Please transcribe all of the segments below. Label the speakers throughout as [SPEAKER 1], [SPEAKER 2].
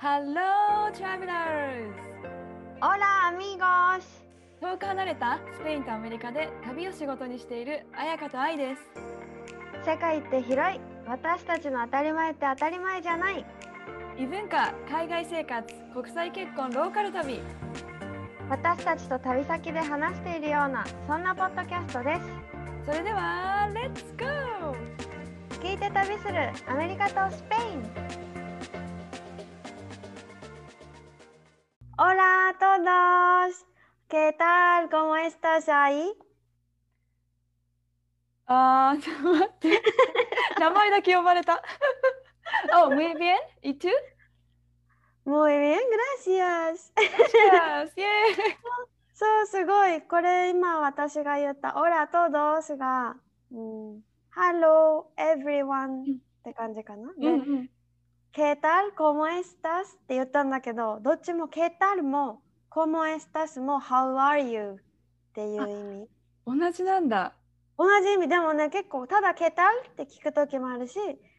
[SPEAKER 1] Hello, travelers!
[SPEAKER 2] Hola amigos!
[SPEAKER 1] 遠く離れたスペインとアメリカで旅を仕事にしている彩香と愛です。
[SPEAKER 2] 世界って広い私たちの当たり前って当たり前じゃない
[SPEAKER 1] 異文化、海外生活、国際結婚、ローカル旅。
[SPEAKER 2] 私たちと旅先で話しているようなそんなポッドキャストです
[SPEAKER 1] それでは、レッツゴー
[SPEAKER 2] 聞いて旅するアメリカとスペイン Hola a todos! ¿Qué tal? ¿Cómo estás ahí?
[SPEAKER 1] あー、ちょっと待って。名前だけ呼ばれた。oh, muy bien. ¿Y tú?
[SPEAKER 2] Muy bien, gracias!
[SPEAKER 1] Yes, yay!
[SPEAKER 2] そう、すごい。これ今私が言った、Hola a todos が、うん、Hello everyone って感じかな。で、
[SPEAKER 1] うんうん。
[SPEAKER 2] ¿Qué tal? ¿Cómo estás? って言ったんだけど、どっちも ¿Qué tal? も ¿Cómo estás? も How are you? っていう意味。
[SPEAKER 1] 同じなんだ。
[SPEAKER 2] 同じ意味でもね、結構ただ ¿Qué tal? って聞くときもあるし、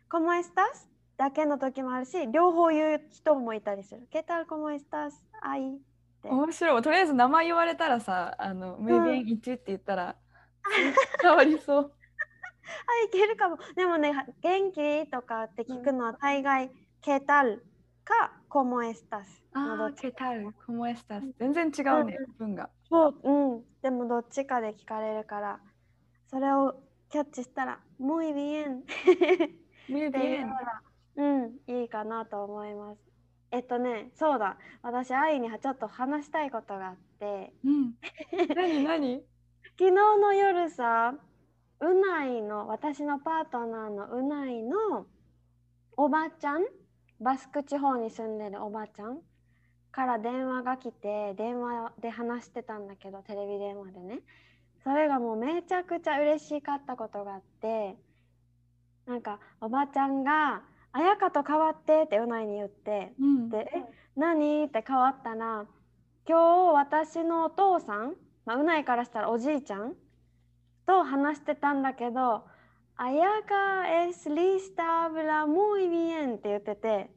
[SPEAKER 2] ¿Cómo estás? だけの時もあるし、両方言う人もいたりする。¿Qué tal? ¿Cómo estás? あい。って
[SPEAKER 1] 面白い。とりあえず名前言われたらさ、あの、muy bien, ¿y tú? って言ったら、変わりそう。
[SPEAKER 2] あ、いけるかも。でもね、元気？とかって聞くのは大概、¿Qué tal? か ¿Cómo estás? のど
[SPEAKER 1] あー、
[SPEAKER 2] っち
[SPEAKER 1] ¿qué tal? ¿Cómo estás? 全然違うね、文が。
[SPEAKER 2] そう、うん。でもどっちかで聞かれるから、それをキャッチしたら、muy bien っ
[SPEAKER 1] muy
[SPEAKER 2] ていう
[SPEAKER 1] bien.
[SPEAKER 2] のが、うん、いいかなと思います。えっとね、そうだ。私、愛にちょっと話したいことがあって、
[SPEAKER 1] うん。何？何？
[SPEAKER 2] 昨日の夜さ、うないの、私のパートナーのうないのおばちゃん、バスク地方に住んでるおばちゃんから電話が来て、電話で話してたんだけど、テレビ電話でね。それがもうめちゃくちゃ嬉しかったことがあって、なんかおばちゃんが、あやかと変わってってうないに言って、
[SPEAKER 1] うん。
[SPEAKER 2] で、え、何って変わったら、今日私のお父さん、まあ、うないからしたらおじいちゃんと話してたんだけど、あやか es lista habla muy bien って言ってて、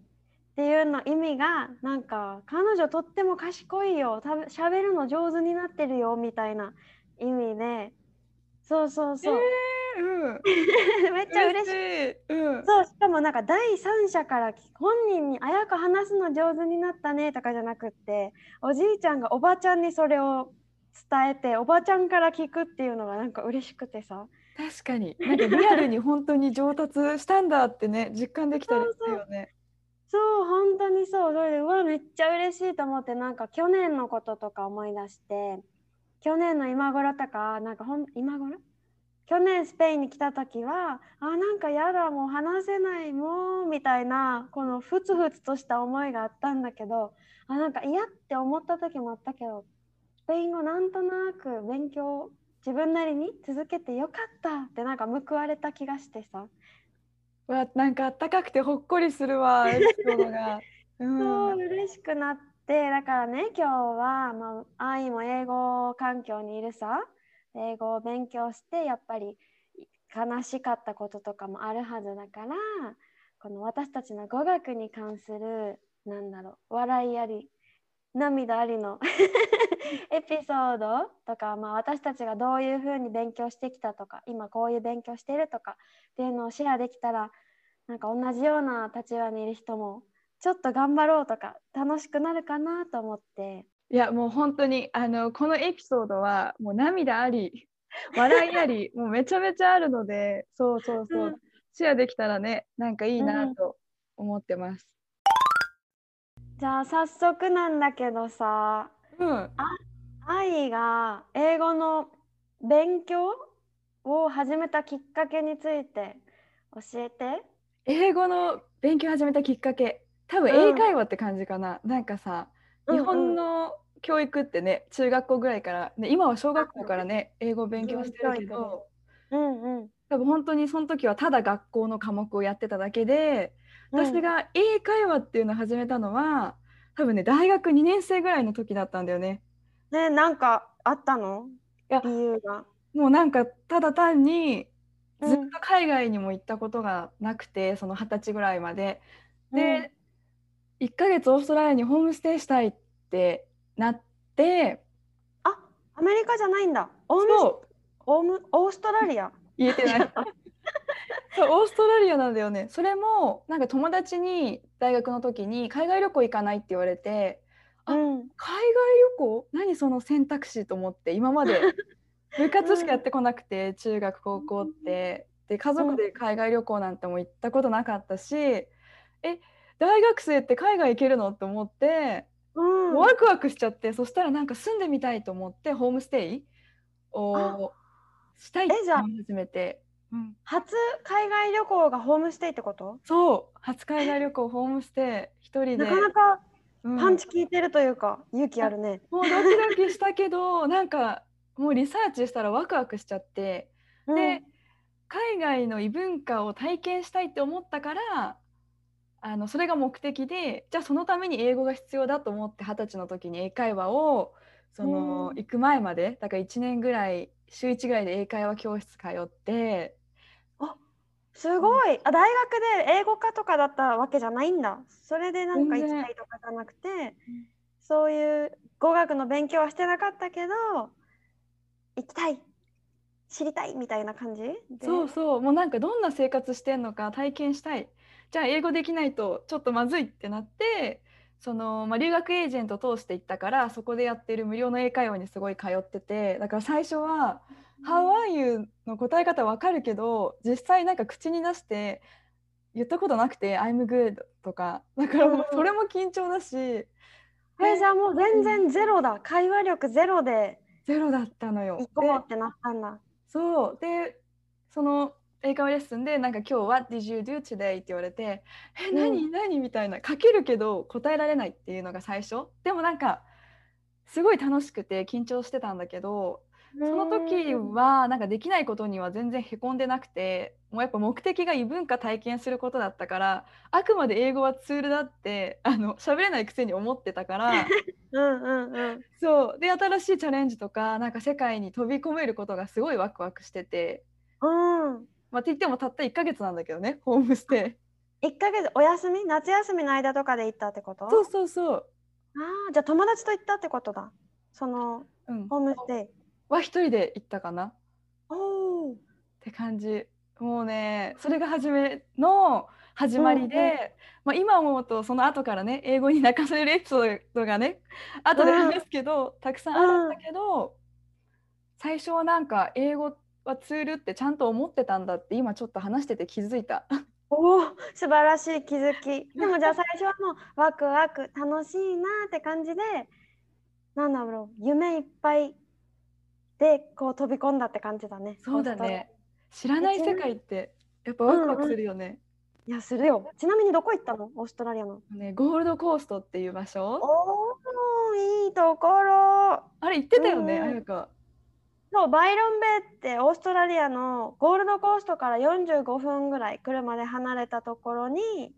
[SPEAKER 2] っていうの意味が、なんか、彼女とっても賢いよ、たぶ喋るの上手になってるよ、みたいな意味で、そうそうそう、
[SPEAKER 1] えー、うん。
[SPEAKER 2] めっちゃ嬉しい。
[SPEAKER 1] い。うん。
[SPEAKER 2] そう、しかもなんか第三者からき本人に「あやか話すの上手になったね」とかじゃなくっておじいちゃんがおばちゃんにそれを伝えておばちゃんから聞くっていうのがなんか嬉しくてさ
[SPEAKER 1] 確かに。なんかリアルに本当に上達したんだってね、実感できたりするよね。
[SPEAKER 2] そう本当にそうそれでうわめっちゃ嬉しいと思ってなんか去年のこととか思い出して去年の今頃とかなんかほん今頃？去年スペインに来た時はあなんかやだもう話せないもうみたいなこのふつふつとした思いがあったんだけどあなんか嫌って思った時もあったけどスペイン語なんとなく勉強自分なりに続けてよかったってなんか報われた気がしてさ、
[SPEAKER 1] うわ、なんかあったかくてほっこりするわ、エピソードが。うん。
[SPEAKER 2] そう嬉しくなってだからね今日は、まあ、愛も英語環境にいるさ英語を勉強してやっぱり悲しかったこととかもあるはずだからこの私たちの語学に関するなんだろう笑いあり涙ありの エピソードとか、まあ、私たちがどういうふうに勉強してきたとか今こういう勉強してるとかっていうのをシェアできたらなんか同じような立場にいる人もちょっと頑張ろうとか楽しくなるかなと思って
[SPEAKER 1] いや、もう本当に、あの、このエピソードは、もう涙あり、笑いあり、もうめちゃめちゃあるので、そうそうそう、
[SPEAKER 2] うん
[SPEAKER 1] シェアできたらね、なんかいいなと思ってます。
[SPEAKER 2] じゃあ早速なんだけどさ
[SPEAKER 1] うん。
[SPEAKER 2] 愛が英語の勉強を始めたきっかけについて教えて。
[SPEAKER 1] 英語の勉強始めたきっかけ。多分
[SPEAKER 2] うん。
[SPEAKER 1] 英会話って感じかな、なんかさ日本の教育ってね中学校ぐらいから、ね、今は小学校からね英語を勉強してるけど
[SPEAKER 2] うんうん。
[SPEAKER 1] 多分本当にその時はただ学校の科目をやってただけで
[SPEAKER 2] うん
[SPEAKER 1] 私が英会話っていうのを始めたのは多分ね大学2年生ぐらいの時だったんだよね。
[SPEAKER 2] ねなんかあったの？
[SPEAKER 1] いや
[SPEAKER 2] 理由が。
[SPEAKER 1] もうなんかただ単に
[SPEAKER 2] うん
[SPEAKER 1] ずっと海外にも行ったことがなくて、その二十歳ぐらいまで。で、1ヶ月オーストラリアにホームステイしたいってなって
[SPEAKER 2] あアメリカじゃないんだ。オームオームオーストラリア。
[SPEAKER 1] 言えてない そうオーストラリアなんだよね。それもなんか友達に大学の時に海外旅行行かないって言われてあ
[SPEAKER 2] うん。
[SPEAKER 1] 海外旅行？何その選択肢と思って今まで部活しかやってこなくて、中学高校って。で家族で海外旅行なんても行ったことなかったし、え大学生って海外行けるの？って思って、
[SPEAKER 2] うん。
[SPEAKER 1] ワクワクしちゃってそしたらなんか住んでみたいと思ってホームステイをしたいって始めて、うん、
[SPEAKER 2] 初海外旅行がホームステイってこと？
[SPEAKER 1] そう。初海外旅行ホームステイ。一人で。
[SPEAKER 2] なかなか
[SPEAKER 1] うん。
[SPEAKER 2] パンチ効いてるというか、勇気あるね。
[SPEAKER 1] もうドキドキしたけどなんかもうリサーチしたらワクワクしちゃって。
[SPEAKER 2] うん。
[SPEAKER 1] で海外の異文化を体験したいって思ったからあのそれが目的でじゃあそのために英語が必要だと思って二十歳の時に英会話をその、
[SPEAKER 2] うん。
[SPEAKER 1] 行く前までだから1年ぐらい週1ぐらいで英会話教室通って
[SPEAKER 2] すごい。あ大学で英語科とかだったわけじゃないんだ。それでなんか行きたいとかじゃなくて、そういう語学の勉強はしてなかったけど、行きたい、知りたいみたいな感じで？
[SPEAKER 1] そうそうもうなんかどんな生活してんのか体験したいじゃあ英語できないとちょっとまずいってなってその、まあ、留学エージェント通して行ったからそこでやってる無料の英会話にすごい通っててだから最初は「How are you?」の答え方わかるけど実際なんか口に出して言ったことなくて「I'm good」とかだからそれも緊張だし
[SPEAKER 2] えじゃあもう全然ゼロだ。会話力ゼロで
[SPEAKER 1] ゼロだったのよ。
[SPEAKER 2] 行こうってなったんだ。
[SPEAKER 1] そうでその英会話レッスンでなんか今日は「What did you do today?」って言われて「え
[SPEAKER 2] うん
[SPEAKER 1] 何？何?」みたいな書けるけど答えられないっていうのが最初でもなんかすごい楽しくて緊張してたんだけどその時はなんかできないことには全然へこんでなくてもうやっぱ目的が異文化体験することだったからあくまで英語はツールだってあの喋れないくせに思ってたから
[SPEAKER 2] うんうんうん。
[SPEAKER 1] そうで新しいチャレンジとかなんか世界に飛び込めることがすごいワクワクしてて。
[SPEAKER 2] うん。
[SPEAKER 1] まあ、って言ってもたった1ヶ月なんだけどね、ホームステ
[SPEAKER 2] 1ヶ月お休み？夏休み？の間とかで行ったってこと？
[SPEAKER 1] イ。そうそうそう。
[SPEAKER 2] ああじゃあ友達と行ったってことだ。その
[SPEAKER 1] うん。
[SPEAKER 2] ホームステイ。
[SPEAKER 1] は一人で行ったかなっ。て感じ。もうね、それが初めの始まりで、
[SPEAKER 2] うんうん
[SPEAKER 1] まあ、今思うとその後からね、英語に泣かされるエピソードがね、後で話すけど、たくさんあるんだけど、最初はなんか英語はツールってちゃんと思ってたんだって今ちょっと話してて気づいた。
[SPEAKER 2] おお素晴らしい気づき。でもじゃあ最初はもうワクワク楽しいなって感じでなんだろう夢いっぱいでこう飛び込んだって感じだね。
[SPEAKER 1] そうだね。知らない世界ってやっぱワクワクするよね。
[SPEAKER 2] いやするよ。ちなみにどこ行ったの？オーストラリアの。
[SPEAKER 1] ねゴールドコーストっていう場所
[SPEAKER 2] おおいいところ。
[SPEAKER 1] あれ行ってたよね、
[SPEAKER 2] うんうん
[SPEAKER 1] あやか。
[SPEAKER 2] そうバイロンベイってオーストラリアのゴールドコーストから45分ぐらい車で離れたところに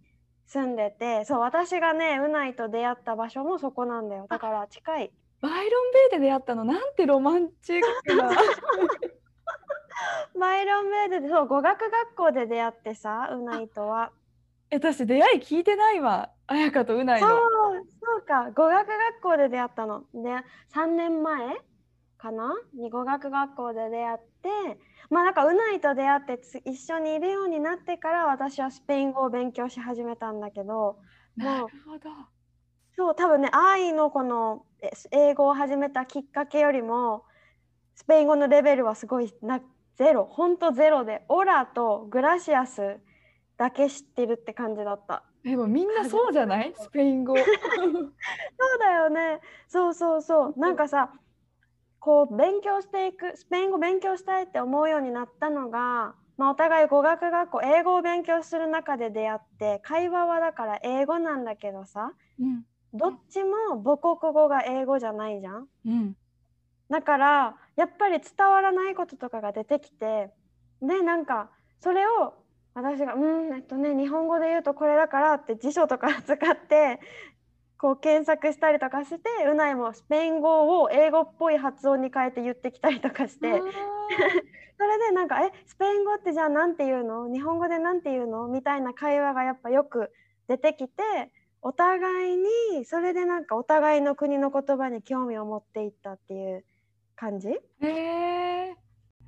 [SPEAKER 2] 住んでてそう私がねうないと出会った場所もそこなんだよだから近い
[SPEAKER 1] バイロンベイで出会ったの？なんてロマンチックな。
[SPEAKER 2] バイロンベイでそう語学学校で出会ってさうないとは
[SPEAKER 1] え私出会い聞いてないわ。あやかとうない
[SPEAKER 2] そう
[SPEAKER 1] の。
[SPEAKER 2] そうか語学学校で出会ったので3年前かな？に語学学校で出会ってまあなんかうないと出会ってつ一緒にいるようになってから私はスペイン語を勉強し始めたんだけど
[SPEAKER 1] なるほど。
[SPEAKER 2] そう多分ね愛のこのえ英語を始めたきっかけよりもスペイン語のレベルはすごいなゼロほんとゼロでオラとグラシアスだけ知ってるって感じだった。
[SPEAKER 1] でもみんなそうじゃない？スペイン語。
[SPEAKER 2] そうだよね。そうそうそう。なんかさ、こう勉強していく、スペイン語勉強したいって思うようになったのが、まあ、お互い語学学校英語を勉強する中で出会って会話はだから英語なんだけどさ
[SPEAKER 1] うん
[SPEAKER 2] どっちも母国語が英語じゃないじゃん。
[SPEAKER 1] うん
[SPEAKER 2] だからやっぱり伝わらないこととかが出てきてでなんかそれを私が「うんえっとね日本語で言うとこれだから」って辞書とか使ってこう検索したりとかしてうないもスペイン語を英語っぽい発音に変えて言ってきたりとかして それでなんか「えスペイン語ってじゃあ何て言うの？日本語で何て言うの?」みたいな会話がやっぱよく出てきてお互いにそれでなんかお互いの国の言葉に興味を持っていったっていう感じ？
[SPEAKER 1] へえ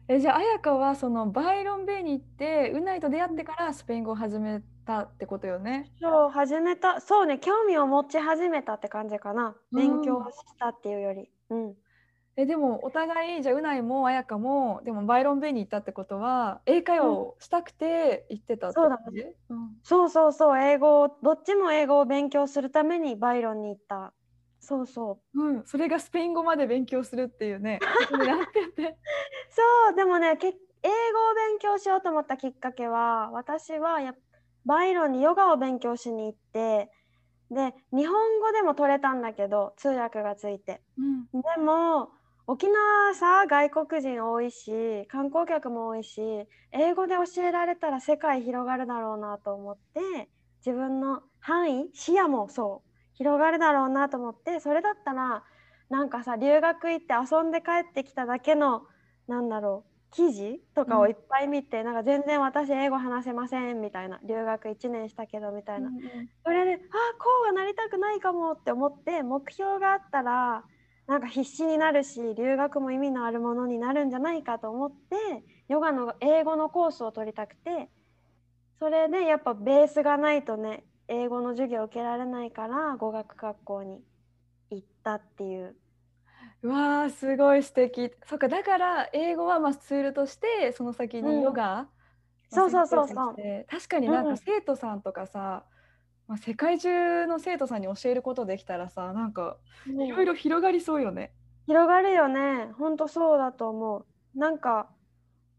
[SPEAKER 1] えじゃあ彩香はそのバイロンベイに行ってうないと出会ってからスペイン語を始めたってことよね？
[SPEAKER 2] そう始めた。そうね興味を持ち始めたって感じかな。勉強したっていうより。うん
[SPEAKER 1] えでもお互いじゃあうないも彩香もでもバイロンベイに行ったってことは英会話をしたくて行ってたって
[SPEAKER 2] そうだ
[SPEAKER 1] 感じ、うん。
[SPEAKER 2] そうそうそう。英語をどっちも英語を勉強するためにバイロンに行った。そうそう。
[SPEAKER 1] うん、それがスペイン語まで勉強するっていうね。
[SPEAKER 2] そう。でもねけ英語を勉強しようと思ったきっかけは私はやっバイロンにヨガを勉強しに行ってで日本語でも取れたんだけど通訳がついて。
[SPEAKER 1] うん。
[SPEAKER 2] でも沖縄さ外国人多いし観光客も多いし英語で教えられたら世界広がるだろうなと思って自分の範囲視野もそう広がるだろうなと思ってそれだったらなんかさ留学行って遊んで帰ってきただけのなんだろう記事とかをいっぱい見て、なんか全然私英語話せませんみたいな留学1年したけどみたいな、それであこうはなりたくないかもって思って目標があったらなんか必死になるし留学も意味のあるものになるんじゃないかと思ってヨガの英語のコースを取りたくてそれでやっぱベースがないとね英語の授業を受けられないから語学学校に行ったっていう。
[SPEAKER 1] うわーすごい素敵。そっかだから英語はまあツールとしてその先
[SPEAKER 2] うん。
[SPEAKER 1] にヨガ
[SPEAKER 2] そうそうそうそう。
[SPEAKER 1] の先生として確かになん
[SPEAKER 2] うん
[SPEAKER 1] か生徒さんとかさ、まあ、世界中の生徒さんに教えることできたらさなんかいろいろ広がりそうよね。
[SPEAKER 2] 広がるよね。ほんとそうだと思う。なんか、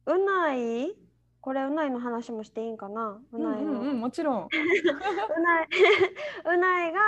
[SPEAKER 2] うない？これうないの話もしていいんかな？う
[SPEAKER 1] うん
[SPEAKER 2] ないの。
[SPEAKER 1] うんうん、もちろん。
[SPEAKER 2] うない うないが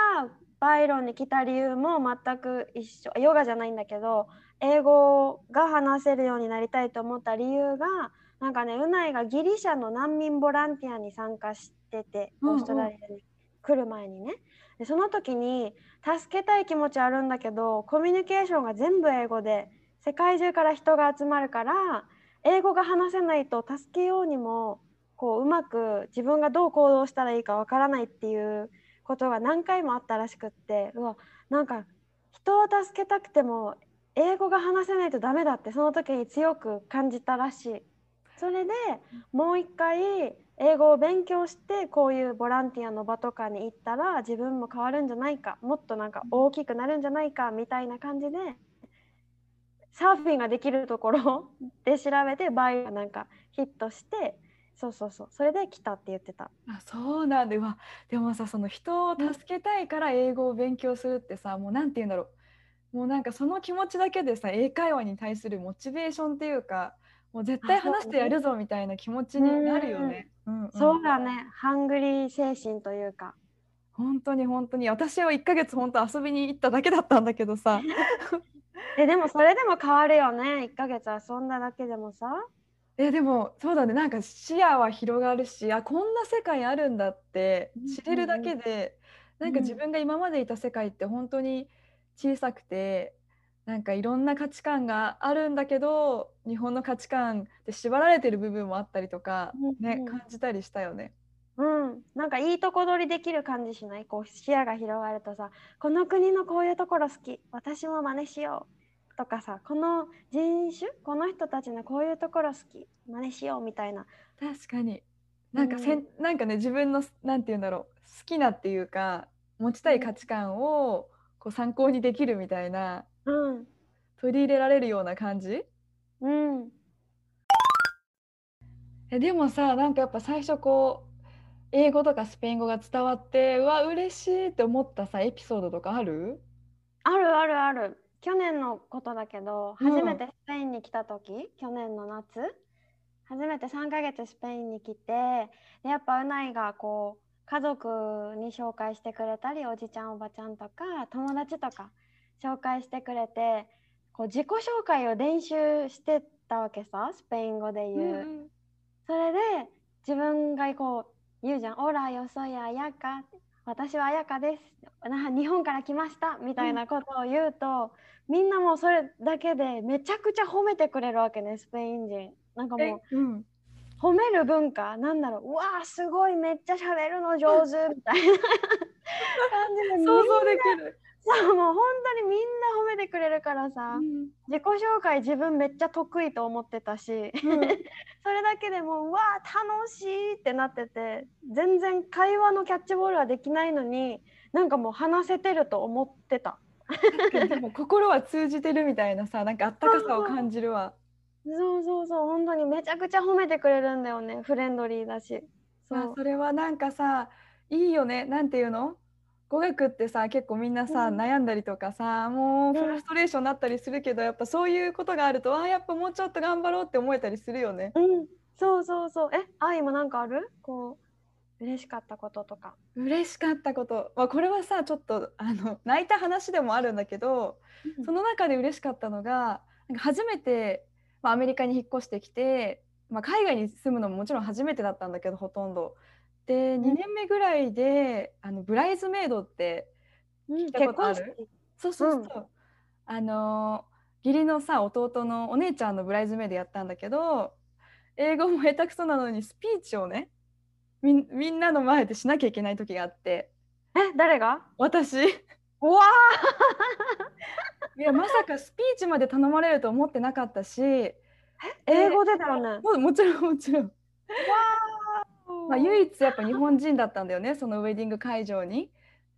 [SPEAKER 2] バイロンに来た理由も全く一緒ヨガじゃないんだけど英語が話せるようになりたいと思った理由がなんかねうないがギリシャの難民ボランティアに参加してて
[SPEAKER 1] うんうん
[SPEAKER 2] オーストラリアに来る前にねでその時に助けたい気持ちあるんだけどコミュニケーションが全部英語で世界中から人が集まるから英語が話せないと助けようにもこううまく自分がどう行動したらいいかわからないっていうことが何回もあったらしくってうわなんか人を助けたくても英語が話せないとダメだってその時に強く感じたらしい。それでもう一回英語を勉強してこういうボランティアの場とかに行ったら自分も変わるんじゃないかもっとなんか大きくなるんじゃないかみたいな感じでサーフィンができるところ で調べてバイがなんかヒットしてそうそうそうそれで来たって言ってた。
[SPEAKER 1] あそうなんだ。うわでもさその人を助けたいから英語を勉強するってさもうなんて言うんだろう。もうなんかその気持ちだけでさ英会話に対するモチベーションっていうかもう絶対話してやるぞみたいな気持ちになるよね。うんうん。
[SPEAKER 2] そうだね。ハングリー精神というか。
[SPEAKER 1] 本当に本当に。私は1ヶ月本当遊びに行っただけだったんだけどさ。
[SPEAKER 2] えでもそれでも変わるよね。1ヶ月遊んだだけでもさ。
[SPEAKER 1] えでもそうだね。なんか視野は広がるしあこんな世界あるんだって知れるだけで、なんか自分が今までいた世界って本当に小さくてなんかいろんな価値観があるんだけど日本の価値観で縛られてる部分もあったりとか、ね
[SPEAKER 2] うんうん。
[SPEAKER 1] 感じたりしたよね。
[SPEAKER 2] うん、なんかいいとこ取りできる感じしない？こう視野が広がるとさこの国のこういうところ好き。私も真似しよう。とかさこの人種？この人たちのこういうところ好き。真似しよう。みたいな。
[SPEAKER 1] 確かに。なんかせん、なんかね自分のなんて言うんだろう。好きなっていうか持ちたい価値観をこう参考にできるみたいな
[SPEAKER 2] うん。
[SPEAKER 1] 取り入れられるような感じ？
[SPEAKER 2] うん。
[SPEAKER 1] えでもさなんかやっぱ最初こう英語とかスペイン語が伝わってうわ嬉しいって思ったさエピソードとかある？
[SPEAKER 2] あるあるある。去年のことだけど
[SPEAKER 1] うん
[SPEAKER 2] 初めてスペインに来た時、去年の夏初めて3ヶ月スペインに来てでやっぱうないがこう家族に紹介してくれたりおじちゃんおばちゃんとか友達とか紹介してくれてこう自己紹介を練習してたわけさスペイン語で言う。
[SPEAKER 1] うん
[SPEAKER 2] それで自分がこう言うじゃん「オラよそやあやか」私はあやかですな日本から来ましたみたいなことを言うと、みんなもうそれだけでめちゃくちゃ褒めてくれるわけねスペイン人。なんか
[SPEAKER 1] え
[SPEAKER 2] も
[SPEAKER 1] うん
[SPEAKER 2] う褒める文化なんだろううわーすごいめっちゃ喋るの上手みたいな感じで
[SPEAKER 1] 想像できる。
[SPEAKER 2] そうもう本当にみんな褒めてくれるからさ、
[SPEAKER 1] うん。
[SPEAKER 2] 自己紹介自分めっちゃ得意と思ってたし、
[SPEAKER 1] うん。
[SPEAKER 2] それだけでもううわー楽しいってなってて全然会話のキャッチボールはできないのになんかもう話せてると思ってた。
[SPEAKER 1] でも心は通じてるみたいなさなんかあったかさを感じるわ。
[SPEAKER 2] そうそうそう。本当にめちゃくちゃ褒めてくれるんだよね。フレンドリーだし。そう。
[SPEAKER 1] まあそれはなんかさいいよね。なんていうの？語学ってさ結構みんなさ、
[SPEAKER 2] うん。
[SPEAKER 1] 悩んだりとかさもう
[SPEAKER 2] うん
[SPEAKER 1] フラストレーションになったりするけど、やっぱそういうことがあるとあーやっぱもうちょっと頑張ろうって思えたりするよね。
[SPEAKER 2] うん。そうそうそう。えあ今なんかある？こう嬉しかったこととか。
[SPEAKER 1] 嬉しかったこと、まあ、これはさちょっとあの泣いた話でもあるんだけど、その中で嬉しかったのがなんか初めて、まあ、アメリカに引っ越してきて、まあ、海外に住むのももちろん初めてだったんだけどほとんど。で2年目ぐらいであのブライズメイドって
[SPEAKER 2] うん
[SPEAKER 1] たことある？
[SPEAKER 2] 結婚式。
[SPEAKER 1] そうそうそう、あの義理のさ弟のお姉ちゃんのブライズメイドやったんだけど英語も下手くそなのにスピーチをねみんみんなの前でしなきゃいけない時があって。
[SPEAKER 2] え誰が？
[SPEAKER 1] 私。
[SPEAKER 2] うわ
[SPEAKER 1] いやまさかスピーチまで頼まれると思ってなかったし。
[SPEAKER 2] ー英語でだよね。
[SPEAKER 1] ももちろんもちろん、まあ、唯一やっぱ日本人だったんだよね そのウェディング会場に。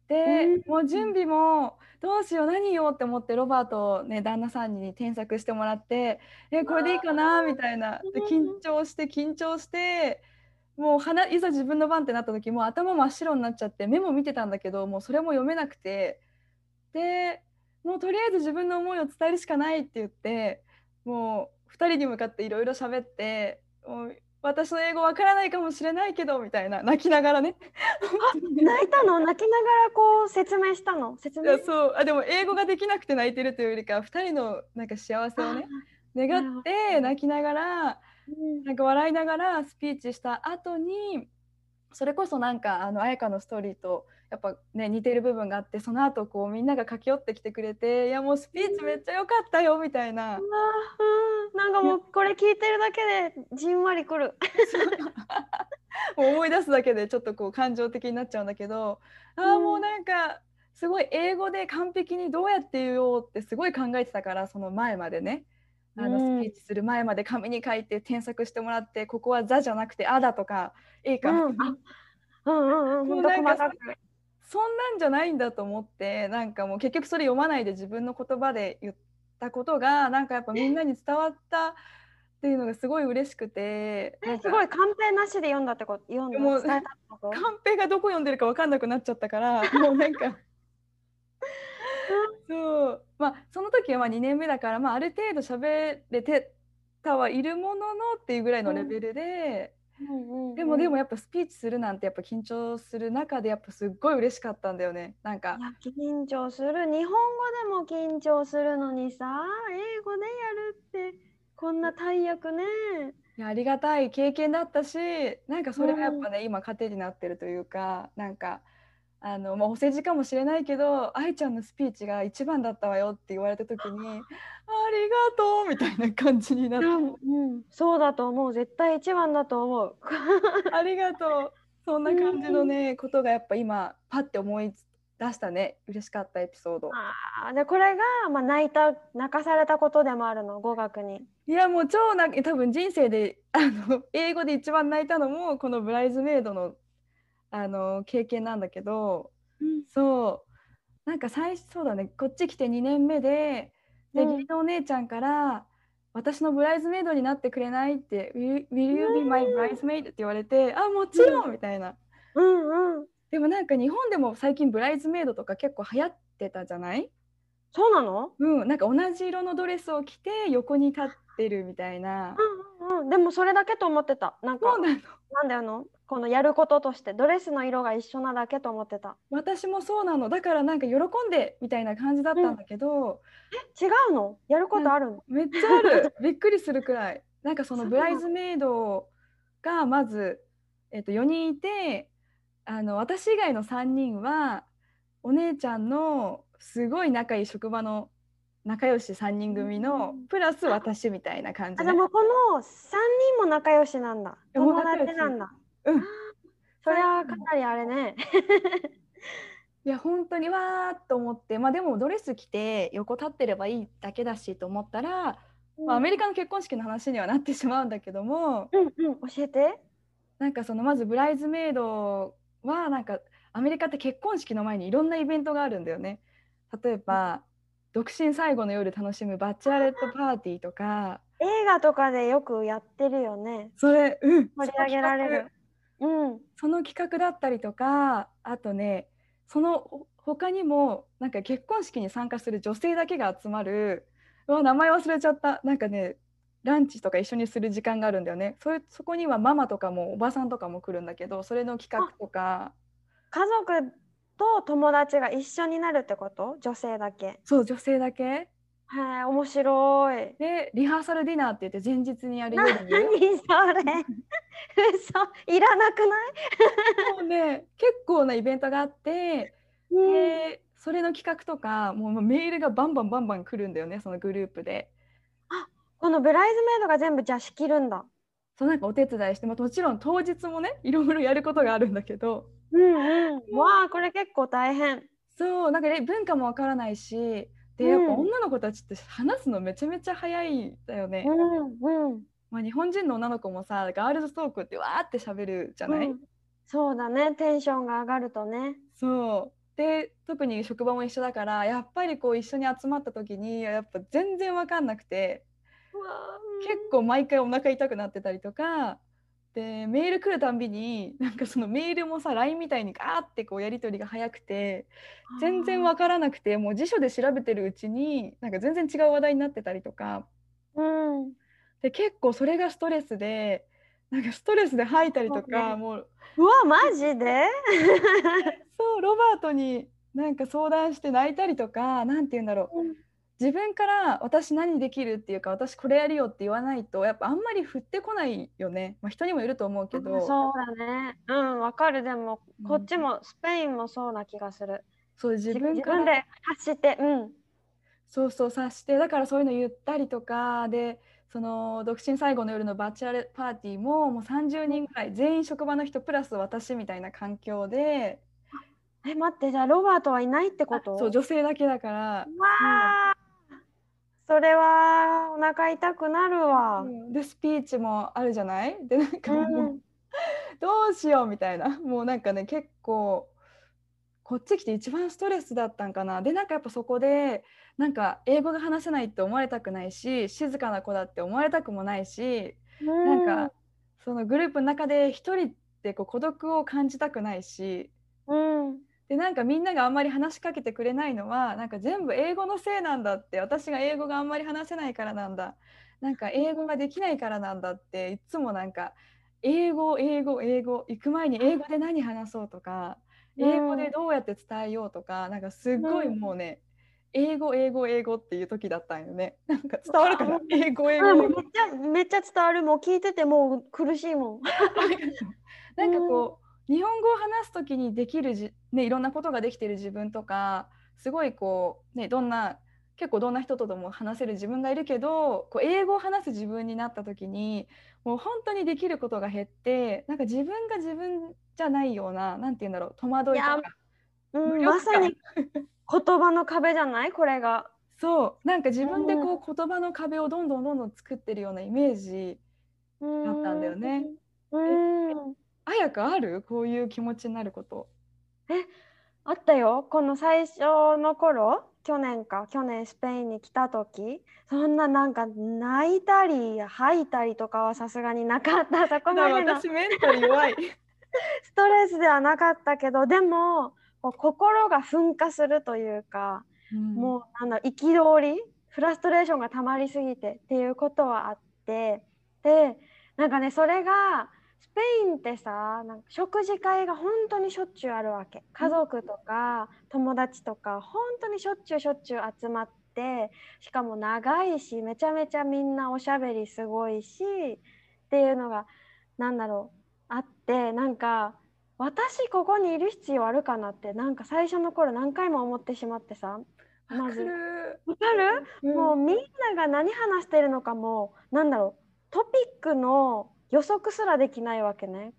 [SPEAKER 1] で
[SPEAKER 2] うん。
[SPEAKER 1] もう準備もどうしよう何よって思ってロバートをね旦那さんに添削してもらってえこれでいいかなみたいな。で緊張して緊張してもう話いざ自分の番ってなった時もう頭真っ白になっちゃってメモ見てたんだけどもうそれも読めなくて。でもうとりあえず自分の思いを伝えるしかないって言ってもう2人に向かっていろいろ喋ってもう私の英語わからないかもしれないけどみたいな泣きながらね。
[SPEAKER 2] 泣いたの？泣きながらこう説明したの？説明？
[SPEAKER 1] そう。あでも英語ができなくて泣いてるというよりか2人のなんか幸せをね願って泣きながら
[SPEAKER 2] うん
[SPEAKER 1] なんか笑いながらスピーチした後にそれこそなんかあの彩香のストーリーとやっぱね似てる部分があってその後こうみんなが駆け寄ってきてくれて「いやもうスピーチめっちゃ良かったよ」みたいな。
[SPEAKER 2] うんなんかもうこれ聞いてるだけでじんわりくる。
[SPEAKER 1] もう思い出すだけでちょっとこう感情的になっちゃうんだけどああ
[SPEAKER 2] うん
[SPEAKER 1] もうなんかすごい英語で完璧にどうやって言おうってすごい考えてたからその前までねあの
[SPEAKER 2] うん。
[SPEAKER 1] スピーチする前まで紙に書いて添削してもらってここは「ザ」じゃなくて「あ」だとか「え」か、
[SPEAKER 2] うん。あうんうんうん。
[SPEAKER 1] なんか。そんなんじゃないんだと思ってなんかもう結局それ読まないで自分の言葉で言ったことがなんかやっぱみんなに伝わったっていうのがすごい嬉しくて
[SPEAKER 2] すごい。カンペなしで読んだってこと読んだ
[SPEAKER 1] もカンペがどこ読んでるか分かんなくなっちゃったからもうなんかそう。まあその時はまあ2年目だから、まあ、ある程度喋れてたはいるもののっていうぐらいのレベルで、でもでもやっぱスピーチするなんてやっぱ緊張する中でやっぱすっごい嬉しかったんだよね。なんか
[SPEAKER 2] 緊張する。日本語でも緊張するのにさ英語でやるってこんな大役ね。
[SPEAKER 1] いやありがたい経験だったしなんかそれがやっぱね、今糧になってるというかなんかあの、まあ、お世辞かもしれないけど愛ちゃんのスピーチが一番だったわよって言われた時にありがとうみたいな感じになって。
[SPEAKER 2] うん、そうだと思う。絶対一番だと思う。
[SPEAKER 1] ありがとう。そんな感じのねことがやっぱ今パッて思い出したね。嬉しかったエピソード。
[SPEAKER 2] あー。でこれが、まあ、泣いた泣かされたことでもあるの？語学に。
[SPEAKER 1] いやもう超な多分人生であの英語で一番泣いたのもこのブライズメイドのあの経験なんだけどそうなんか最初そうだねこっち来て2年目でで
[SPEAKER 2] うん
[SPEAKER 1] 義理のお姉ちゃんから「私のブライズメイドになってくれない?」って「Will, will you be my bridesmaid?」って言われて「あもちろん!」みたいな。
[SPEAKER 2] うんうん
[SPEAKER 1] でもなんか日本でも最近ブライズメイドとか結構流行ってたじゃない？
[SPEAKER 2] そうなの？
[SPEAKER 1] うん、なんか同じ色のドレスを着て横に立ってるみたいな。
[SPEAKER 2] うんうん、でもそれだけと思ってた。なんかなんだよの、このやることとして、ドレスの色が一緒なだけと思ってた。
[SPEAKER 1] 私もそうなの。だからなんか喜んでみたいな感じだったんだけど、
[SPEAKER 2] 違うの？やることあるの、
[SPEAKER 1] めっちゃある。びっくりするくらい。なんかそのブライズメイドがまず、えっと4人いてあの私以外の3人はお姉ちゃんのすごい仲いい職場の仲良し3人組の
[SPEAKER 2] うん
[SPEAKER 1] プラス私みたいな感じ
[SPEAKER 2] あ、
[SPEAKER 1] ね
[SPEAKER 2] でもこの3人も仲良しなんだ。友達なんだ。
[SPEAKER 1] うん
[SPEAKER 2] それはかなりあれね。
[SPEAKER 1] いや本当にわーっと思ってまあでもドレス着て横立ってればいいだけだしと思ったら、まあ、アメリカの結婚式の話にはなってしまうんだけども
[SPEAKER 2] うんうん、教えて。
[SPEAKER 1] なんかそのまずブライズメイドはなんかアメリカって結婚式の前にいろんなイベントがあるんだよね。例えば独身最後の夜楽しむバチェラレットパーティーとか。
[SPEAKER 2] 映画とかでよくやってるよね。
[SPEAKER 1] それうん。
[SPEAKER 2] 盛り上げられる。うん。
[SPEAKER 1] その企画だったりとかあとねそのほ他にもなんか結婚式に参加する女性だけが集まる。うわ名前忘れちゃった。なんかねランチとか一緒にする時間があるんだよね。それそこにはママとかもおばさんとかも来るんだけどそれの企画とか。
[SPEAKER 2] 家族と友達が一緒になるってこと？女性だけ。
[SPEAKER 1] そう女性だけ？
[SPEAKER 2] へえ、面白い。
[SPEAKER 1] でリハーサルディナーって言って前日にやる 夜
[SPEAKER 2] 何そ
[SPEAKER 1] に
[SPEAKER 2] れ？嘘。いらなくない？
[SPEAKER 1] もうね。結構なイベントがあって
[SPEAKER 2] うん。
[SPEAKER 1] でそれの企画とかもうメールがバンバンバンバン来るんだよねそのグループで。
[SPEAKER 2] このブライズメイドが全部じゃあ仕切るんだ。
[SPEAKER 1] そうなんかお手伝いして、まあ、もちろん当日もねいろいろやることがあるんだけど
[SPEAKER 2] うんうん。わあ、これ結構大変。
[SPEAKER 1] そうなんかね文化もわからないしでやっぱ
[SPEAKER 2] うん
[SPEAKER 1] 女の子たちって話すのめちゃめちゃ早いんだよね。
[SPEAKER 2] うんうん。
[SPEAKER 1] まあ、日本人の女の子もさガールズトークってわーって喋るじゃない、
[SPEAKER 2] うんそうだね、テンションが上がるとね。
[SPEAKER 1] そうで特に職場も一緒だからやっぱりこう一緒に集まった時にやっぱ全然わかんなくて結構毎回お腹痛くなってたりとかでメール来るたんびになんかそのメールもさ LINE みたいにガーってこうやり取りが早くて全然わからなくてもう辞書で調べてるうちになんか全然違う話題になってたりとか。
[SPEAKER 2] うん。
[SPEAKER 1] で結構それがストレスでなんかストレスで吐いたりとかもう
[SPEAKER 2] うわ、マジで？
[SPEAKER 1] そうロバートになんか相談して泣いたりとかなんて言うんだろう自分から私何できるっていうか私これやるよって言わないとやっぱあんまり振ってこないよね、まあ、人にもいると思うけど。
[SPEAKER 2] そうだね。うん、わかる。でも、
[SPEAKER 1] うん。
[SPEAKER 2] こっちもスペインもそうな気がする。
[SPEAKER 1] そう自
[SPEAKER 2] 自
[SPEAKER 1] 分から
[SPEAKER 2] 自分で発して、うん。
[SPEAKER 1] そうそう察して。だからそういうの言ったりとかでその独身最後の夜のバチェラレパーティーももう30人ぐらい全員職場の人プラス私みたいな環境で。
[SPEAKER 2] え、待って、じゃあロバートはいないってこと？
[SPEAKER 1] そう女性だけだから。
[SPEAKER 2] わあ、それはお腹痛くなるわ。
[SPEAKER 1] うん。でスピーチもあるじゃない？でなんかもう、
[SPEAKER 2] うん。
[SPEAKER 1] どうしようみたいな。もうなんかね結構こっち来て一番ストレスだったんかな。でなんかやっぱそこでなんか英語が話せないって思われたくないし静かな子だって思われたくもないしなんかそのグループの中で一人ってこう孤独を感じたくないし。
[SPEAKER 2] うん、
[SPEAKER 1] でなんかみんながあんまり話しかけてくれないのはなんか全部英語のせいなんだって私が英語があんまり話せないからなんだ。なんか英語ができないからなんだっていつもなんか英語英語英語行く前に英語で何話そうとか
[SPEAKER 2] うん。
[SPEAKER 1] 英語でどうやって伝えようとかなんかすっごい
[SPEAKER 2] うん。
[SPEAKER 1] もうね英語英語英語っていう時だったんよね。なんか伝わるかな？英語英語
[SPEAKER 2] うん
[SPEAKER 1] 英語。
[SPEAKER 2] めっちゃめっちゃ伝わる。もう聞いててもう苦しいもん。
[SPEAKER 1] なんかこう、日本語を話す時にできるじ、ね、いろんなことができてる自分とかすごいこう、ね、どんな結構どんな人とでも話せる自分がいるけどこう英語を話す自分になった時にもう本当にできることが減ってなんか自分が自分じゃないようななんて言うんだろう戸惑いとか
[SPEAKER 2] うん、まさに言葉の壁じゃない？これが。
[SPEAKER 1] そうなんか自分でこう言葉の壁をどんどんどんどん作ってるようなイメージ
[SPEAKER 2] だ
[SPEAKER 1] だったんだよね。
[SPEAKER 2] うん。
[SPEAKER 1] 早くある？こういう気持ちになること。
[SPEAKER 2] あったよ。この最初の頃、去年か、去年スペインに来た時、そんななんか泣いたり吐いたりとかはさすがになかった。そこまでの
[SPEAKER 1] 私メンタル弱い。
[SPEAKER 2] ストレスではなかったけど、でも、心が噴火するというか、もうなんだ憤りフラストレーションがたまりすぎてっていうことはあってでなんかねそれがスペインってさなんか食事会が本当にしょっちゅうあるわけ。家族とか友達とか本当にしょっちゅうしょっちゅう集まってしかも長いしめちゃめちゃみんなおしゃべりすごいしっていうのがなんだろうあってなんか私ここにいる必要あるかなってなんか最初の頃何回も思ってしまってさまず。わかる、うん、もうみんなが何話してるのかもなんだろうトピックの予測すらできないわけね。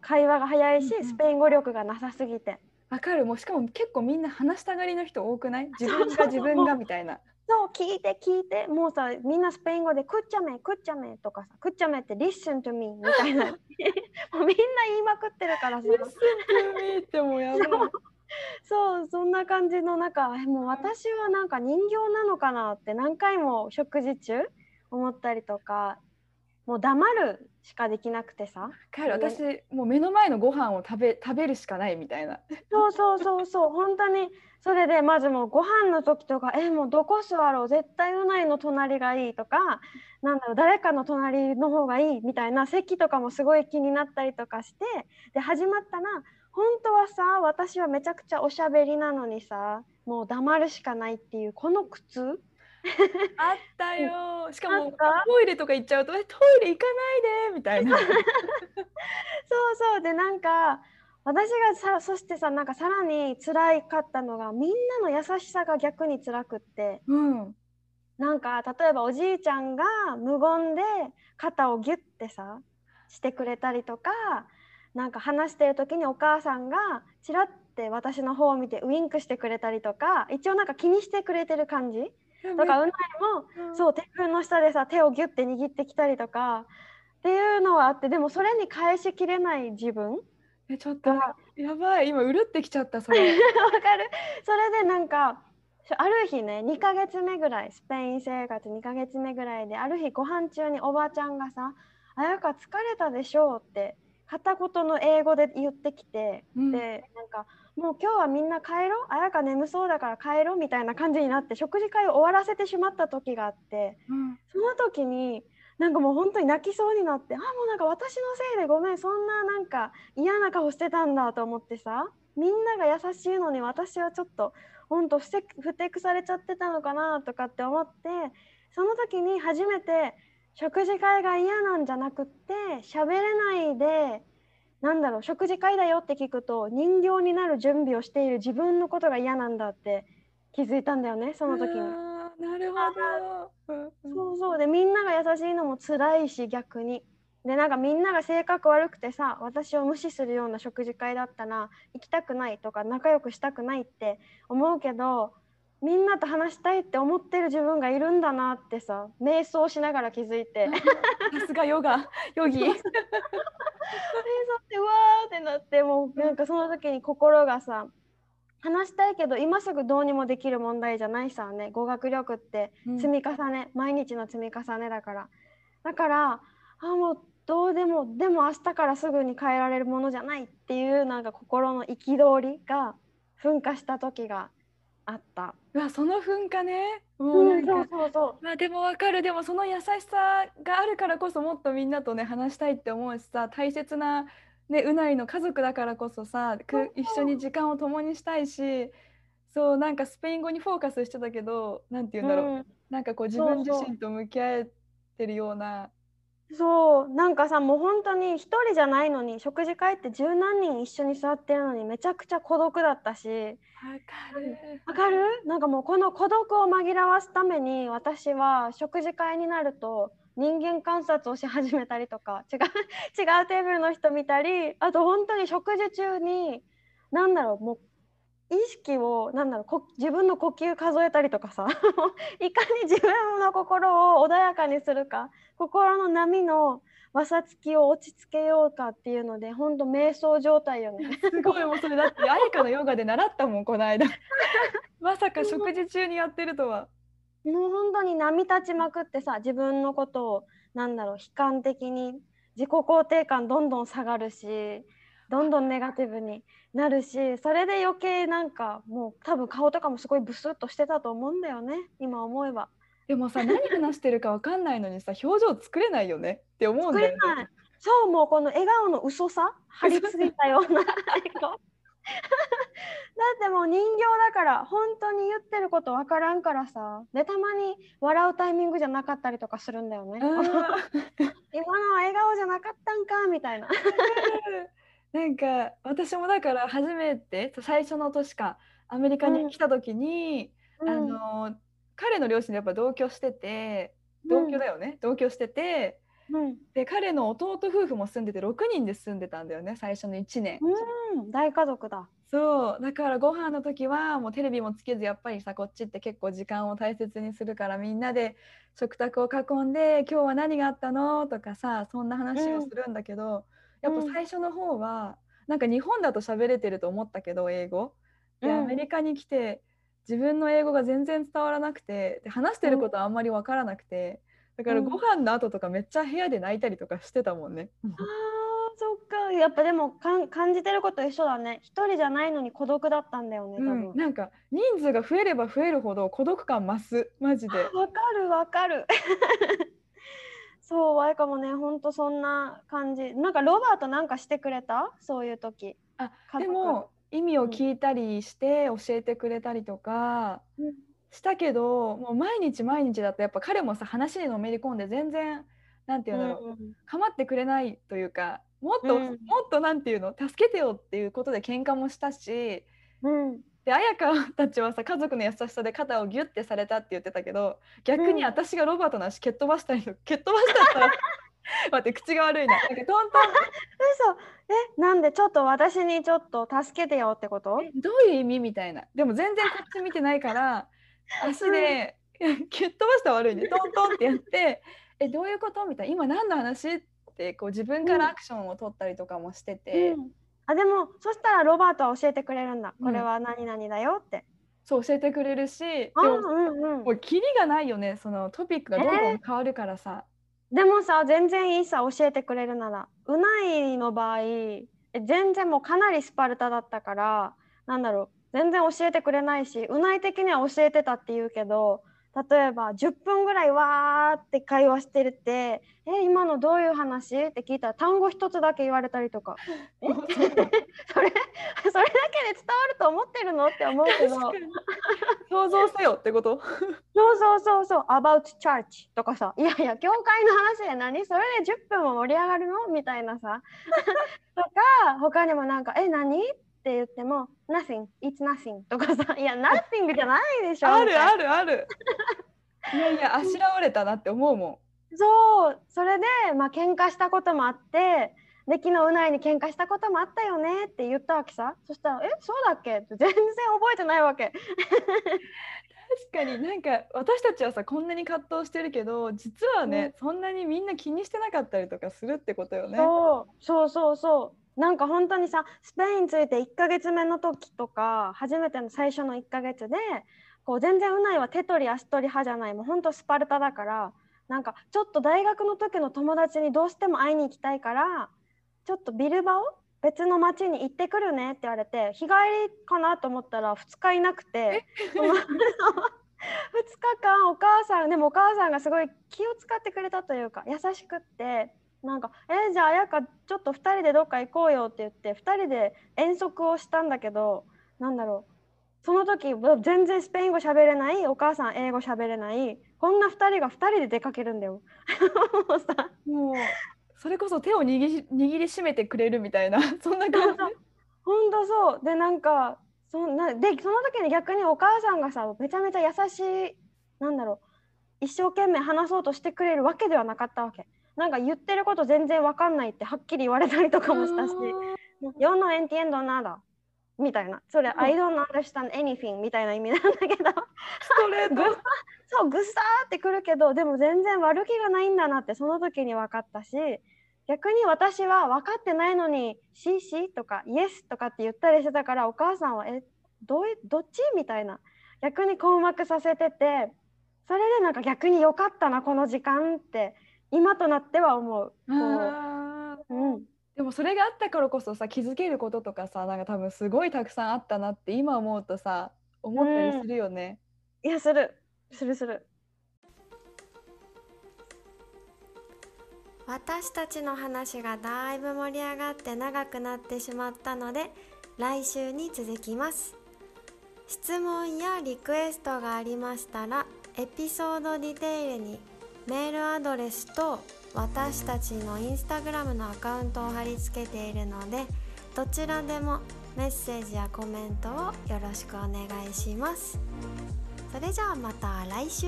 [SPEAKER 2] 会話が早いし、スペイン語力がなさすぎて。
[SPEAKER 1] わかる。もうしかも結構みんな話したがりの人多くない？自分が自分がみたいな。
[SPEAKER 2] そう聞いて聞いて。もうさみんなスペイン語で「くっちゃめくっちゃめ」とかさ「くっちゃめ」って「listen to me」みたいな。もうみんな言いまくってるからさ「listen
[SPEAKER 1] to me」ってもうやばい。
[SPEAKER 2] そうそんな感じの中もう私はなんか人形なのかなって何回も食事中思ったりとかもう黙るしかできなくてさ。
[SPEAKER 1] 帰る。私もう目の前のご飯を食べ食べるしかないみたいな。
[SPEAKER 2] そうそうそうそう。本当にそれでまずもうご飯の時とかえもうどこ座ろう。絶対うないの隣がいいとかなんだろう誰かの隣の方がいいみたいな席とかもすごい気になったりとかしてで始まったら本当はさ私はめちゃくちゃおしゃべりなのにさもう黙るしかないっていうこの苦痛
[SPEAKER 1] あったよ。しかもトイレとか行っちゃうと「えトイレ行かないで」みたいな。そう
[SPEAKER 2] そう。でなんか私がさそしてさなんかさらに辛かったのがみんなの優しさが逆に辛くって、うん、なんか例えばおじいちゃんが無言で肩をギュッてさしてくれたりとかなんか話してる時にお母さんがチラッて私の方を見てウインクしてくれたりとか一応なんか気にしてくれてる感じとかうないも、うん、そうテーブルの下でさ手をギュッて握ってきたりとかっていうのはあってでもそれに返しきれない自分
[SPEAKER 1] えちょっとやばい。今うるってきちゃったそれ。わ
[SPEAKER 2] かる。それでなんかある日ね2ヶ月目ぐらいスペイン生活2ヶ月目ぐらいである日ご飯中におばあちゃんがさ「あやか疲れたでしょう」って片言の英語で言ってきて、うん、でなんかもう今日はみんな帰ろうあやか眠そうだから帰ろうみたいな感じになって食事会を終わらせてしまった時があって、うん、その時になんかもう本当に泣きそうになってあもうなんか私のせいでごめんそんななんか嫌な顔してたんだと思ってさみんなが優しいのに私はちょっと本当ふてくされちゃってたのかなとかって思ってその時に初めて食事会が嫌なんじゃなくって喋れないでなんだろう食事会だよって聞くと人形になる準備をしている自分のことが嫌なんだって気づいたんだよねその時に。
[SPEAKER 1] なるほ
[SPEAKER 2] ど。そうそうでみんなが優しいのも辛いし逆に。でなんかみんなが性格悪くてさ私を無視するような食事会だったら行きたくないとか仲良くしたくないって思うけどみんなと話したいって思ってる自分がいるんだなってさ瞑想しながら気づいて。
[SPEAKER 1] さすがヨガ。ヨギ。瞑想。っ
[SPEAKER 2] てうわーってなってもうなんかその時に心がさ話したいけど今すぐどうにもできる問題じゃないさね。語学力って積み重ね、うん、毎日の積み重ねだから。だからあもうどうでもでも明日からすぐに変えられるものじゃないっていうなんか心の憤りが噴火した時があった。
[SPEAKER 1] うわその噴火ね。もうなんか、うん、そうそうそう。まあでもわかる。でもその優しさがあるからこそもっとみんなとね話したいって思うしさ大切なねうないの家族だからこそさく一緒に時間を共にしたいしそうなんかスペイン語にフォーカスしてたけどなんて言うんだろう、うん、なんかこう自分自身と向き合えてるような
[SPEAKER 2] そうなんかさもう本当に一人じゃないのに食事会って十何人一緒に座ってるのにめちゃくちゃ孤独だったし。わ
[SPEAKER 1] かる。
[SPEAKER 2] わかる？なんかもうこの孤独を紛らわすために私は食事会になると人間観察をし始めたりとか違う 違うテーブルの人見たりあと本当に食事中に何だろうもう意識をなんだろう自分の呼吸数えたりとかさ いかに自分の心を穏やかにするか心の波のわさつきを落ち着けようかっていうので本当瞑想状態よね。
[SPEAKER 1] すごいもうそれだってあやかのヨガで習ったもんこの間。まさか食事中にやってるとは。
[SPEAKER 2] もう本当に波立ちまくってさ自分のことをなんだろう悲観的に自己肯定感どんどん下がるしどんどんネガティブになるしそれで余計なんかもう多分顔とかもすごいブスッとしてたと思うんだよね今思えば。
[SPEAKER 1] でもさ何話してるかわかんないのにさ表情作れないよね？って思うん
[SPEAKER 2] 作
[SPEAKER 1] だよね。
[SPEAKER 2] れない。そう、もうこの笑顔の嘘さ、張り付いたような。だってもう人形だから本当に言ってることわからんからさでたまに笑うタイミングじゃなかったりとかするんだよね。今のは笑顔じゃなかったんかみたいな。
[SPEAKER 1] なんか私もだから初めて最初の年かアメリカに来た時に、あの彼の両親とやっぱ同居してて同居だよね、同居してて
[SPEAKER 2] うん、
[SPEAKER 1] で彼の弟夫婦も住んでて6人で住んでたんだよね最初の1年。
[SPEAKER 2] うん、大家族だ。
[SPEAKER 1] そう。だからご飯の時はもうテレビもつけずやっぱりさこっちって結構時間を大切にするからみんなで食卓を囲んで「今日は何があったの?」とかさそんな話をするんだけど、やっぱ最初の方はなんか日本だと喋れてると思ったけど英語。で
[SPEAKER 2] うん。
[SPEAKER 1] アメリカに来て自分の英語が全然伝わらなくてで話してることはあんまり分からなくてだから
[SPEAKER 2] うん。
[SPEAKER 1] ご飯の後とかめっちゃ部屋で泣いたりとかしてたもんね。
[SPEAKER 2] あーそっか。やっぱでもかん感じてること一緒だね。一人じゃないのに孤独だったんだよね多分、
[SPEAKER 1] うん、なんか人数が増えれば増えるほど孤独感増す。マジで。
[SPEAKER 2] わかるわかる。そうあれかもねほんとそんな感じ。なんかロバートなんかしてくれた？そういう時。
[SPEAKER 1] あでも意味を聞いたりして教えてくれたりとかしたけどもう毎日毎日だとやっぱ彼もさ話にのめり込んで全然なんていうんだろう、構ってくれないというかもっと、
[SPEAKER 2] うん。
[SPEAKER 1] もっとなんていうの助けてよっていうことで喧嘩もしたし
[SPEAKER 2] うん。うん
[SPEAKER 1] で彩香たちはさ家族の優しさで肩をギュッてされたって言ってたけど逆に
[SPEAKER 2] うん。
[SPEAKER 1] 私がロバートの足蹴っ飛ばしたりと蹴っ飛ばした。ら 待って口が悪いな。なんかトントン。
[SPEAKER 2] 嘘。えなんでちょっと私にちょっと助けてよってこと？
[SPEAKER 1] えどういう意味みたいな。でも全然こっち見てないから 足で蹴っ飛ばしたら悪いね。トントンってやって えどういうこと？みたいな。今何の話？ってこう自分からアクションを取ったりとかもしてて、
[SPEAKER 2] うん。あでもそしたらロバートは教えてくれるんだ、
[SPEAKER 1] うん。
[SPEAKER 2] これは何々だよって。
[SPEAKER 1] そう教えてくれるしで
[SPEAKER 2] あ
[SPEAKER 1] も
[SPEAKER 2] うんうん。
[SPEAKER 1] もうキリがないよね。そのトピックがどんどん変わるからさ、
[SPEAKER 2] でもさ全然いいさ教えてくれるなら。うないの場合全然もうかなりスパルタだったからなんだろう。全然教えてくれないしうない的には教えてたって言うけど例えば10分ぐらいわーって会話してるって「え今のどういう話?」って聞いたら単語一つだけ言われたりとか「え？それ それだけで伝わると思ってるの?」って思うけど。
[SPEAKER 1] 想像せよってこと？
[SPEAKER 2] そうそうそうそう、about church とかさ、いやいや、教会の話で何？それで10分も盛り上がるの？みたいなさ。とか、他にもなんか、え、何？って言っても、nothing, it's nothing とかさ、いや、nothing じゃないでしょ。
[SPEAKER 1] あるあるあるいやいやあしらわれたなって思うも
[SPEAKER 2] そう、それで、まあ、喧嘩したこともあって、で、昨日うないに喧嘩したこともあったよねって言ったわけさ。そしたら、え、そうだっけ？って全然覚えてないわけ。
[SPEAKER 1] ん確かになんか私たちはさこんなに葛藤してるけど実はね、そんなにみんな気にしてなかったりとかするってことよね。
[SPEAKER 2] そうそうそうそうなんか本当にさスペイン着いて1ヶ月目の時とか初めての最初の1ヶ月でこう全然うないは手取り足取り派じゃない。もう本当スパルタだからなんかちょっと大学の時の友達にどうしても会いに行きたいからちょっとビルバオ別の町に行ってくるねって言われて日帰りかなと思ったら2日いなくてその2日間お母さんでもお母さんがすごい気を使ってくれたというか優しくってなんか「えじゃあ彩香ちょっと2人でどっか行こうよ」って言って2人で遠足をしたんだけどなんだろうその時う全然スペイン語喋れないお母さん英語喋れないこんな2人が2人で出かけるんだよ。もうさ
[SPEAKER 1] もうそれこそ手を握り握りしめてくれるみたいな そんな感じ。
[SPEAKER 2] ほんとそうでなんかそんなでその時に逆にお母さんがさめちゃめちゃ優しいなんだろう一生懸命話そうとしてくれるわけではなかったわけなんか言ってること全然わかんないってはっきり言われたりとかもしたし「Yo no entiendo nada」みたいなそれ「I don't understand anything」みたいな意味なんだけど
[SPEAKER 1] ストレー
[SPEAKER 2] ぐ
[SPEAKER 1] ト。
[SPEAKER 2] そうぐさーってくるけどでも全然悪気がないんだなってその時に分かったし逆に私は分かってないのに「しし」とか「イエス」とかって言ったりしてたからお母さんは「えどうどっち?」みたいな逆に困惑させててそれでなんか逆に良かったなこの時間って今となっては思う。
[SPEAKER 1] でもそれがあったからこそさ気づけることとかさなんか多分すごいたくさんあったなって今思うとさ思ったりするよね。
[SPEAKER 2] うん、いやするするする。私たちの話がだいぶ盛り上がって長くなってしまったので来週に続きます質問やリクエストがありましたらエピソードディテールにメールアドレスと私たちのインスタグラムのアカウントを貼り付けているのでどちらでもメッセージやコメントをよろしくお願いします。それじゃあまた来週。